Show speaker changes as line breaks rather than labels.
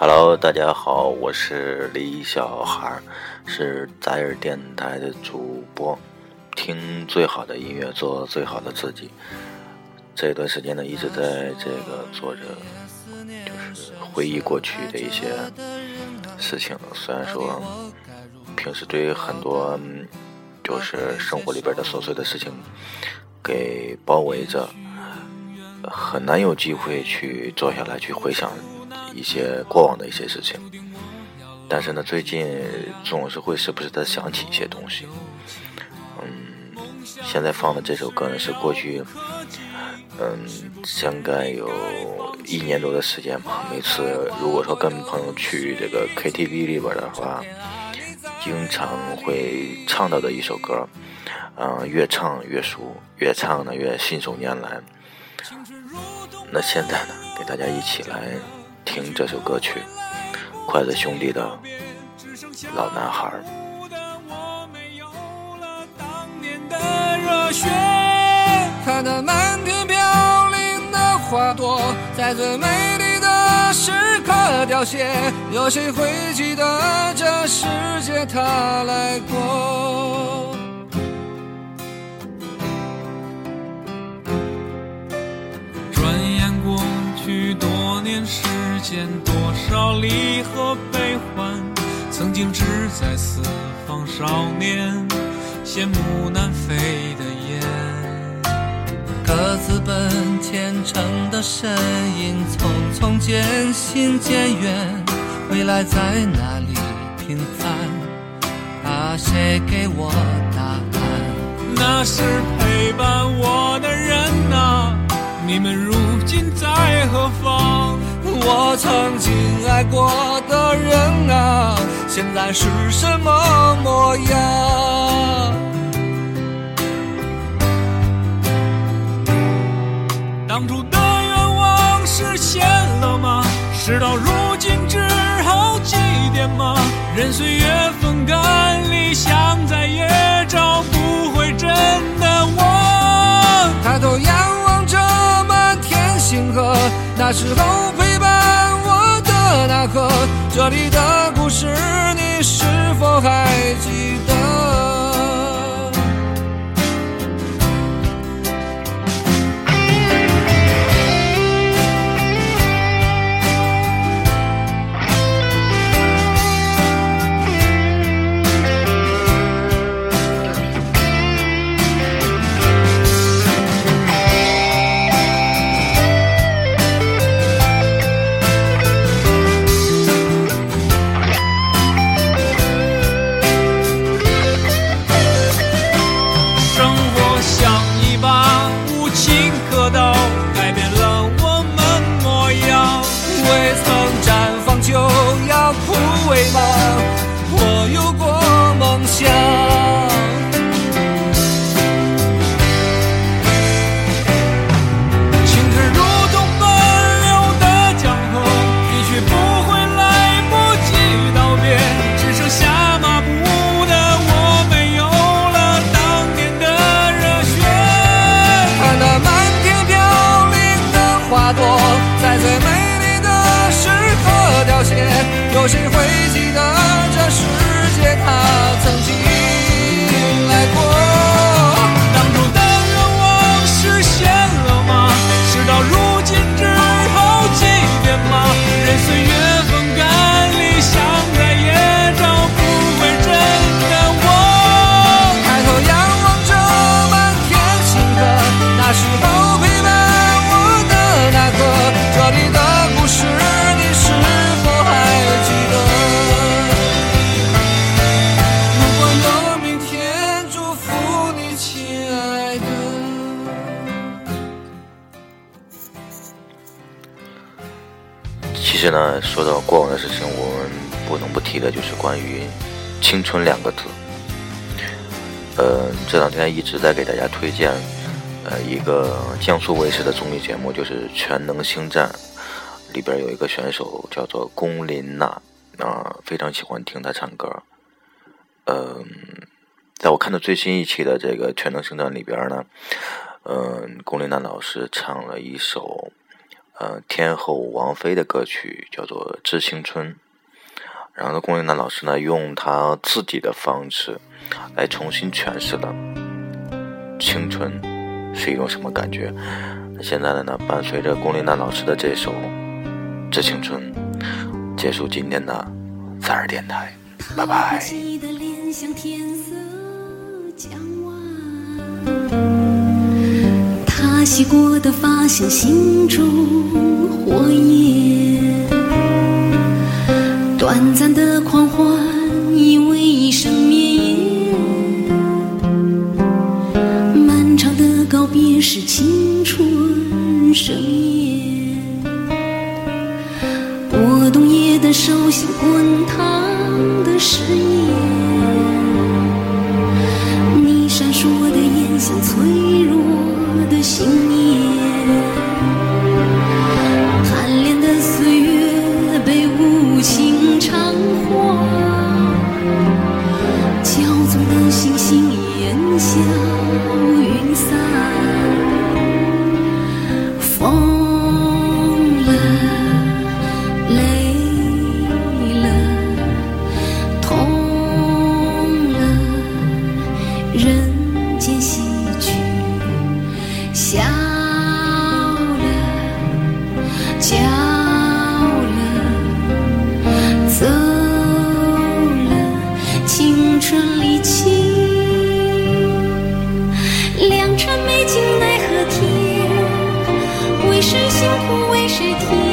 Hello，大家好，我是李小孩，是在耳电台的主播。听最好的音乐，做最好的自己。这段时间呢，一直在这个做着，就是回忆过去的一些事情。虽然说平时对于很多就是生活里边的琐碎的事情给包围着，很难有机会去坐下来去回想。一些过往的一些事情，但是呢，最近总是会时不时的想起一些东西。嗯，现在放的这首歌呢，是过去，嗯，应该有一年多的时间吧。每次如果说跟朋友去这个 KTV 里边的话，经常会唱到的一首歌。嗯，越唱越熟，越唱呢越信手拈来。那现在呢，给大家一起来。听这首歌曲，筷子兄弟的老男孩。
看那满天飘零的花朵，在最美丽的时刻凋谢。有谁会记得这世界它来过？间多少离合悲欢，曾经志在四方少年，羡慕南飞的雁。各自奔前程的身影，匆匆渐行渐远，未来在哪里平凡？啊，谁给我答案？那是陪伴我的人啊，你们如今在何方？我曾经爱过的人啊，现在是什么模样？当初的愿望实现了吗？事到如今只好祭奠吗？任岁月风干，理想再也找不回真的我。抬头仰望着满天星河，那时候。这里的故事，你是否还记得？花朵在最美丽的时刻凋谢有谁会记得这世界它曾经来过？当初的愿望实现了吗？事到如今只好祭奠吗？任岁月那，
说到过往的事情，我们不能不提的就是关于“青春”两个字。呃，这两天一直在给大家推荐，呃，一个江苏卫视的综艺节目，就是《全能星战》，里边有一个选手叫做龚琳娜，啊，非常喜欢听她唱歌。嗯，在我看的最新一期的这个《全能星战》里边呢，嗯，龚琳娜老师唱了一首。呃天后王菲的歌曲，叫做《致青春》。然后，龚琳娜老师呢，用她自己的方式来重新诠释了青春是一种什么感觉。现在的呢，伴随着龚琳娜老师的这首《致青春》，结束今天的在耳电台，拜拜。
他洗过的发像心中火焰，短暂的狂欢以为一生绵延，漫长的告别是青春盛宴，拨动夜的手心滚烫烟为谁辛苦为谁甜？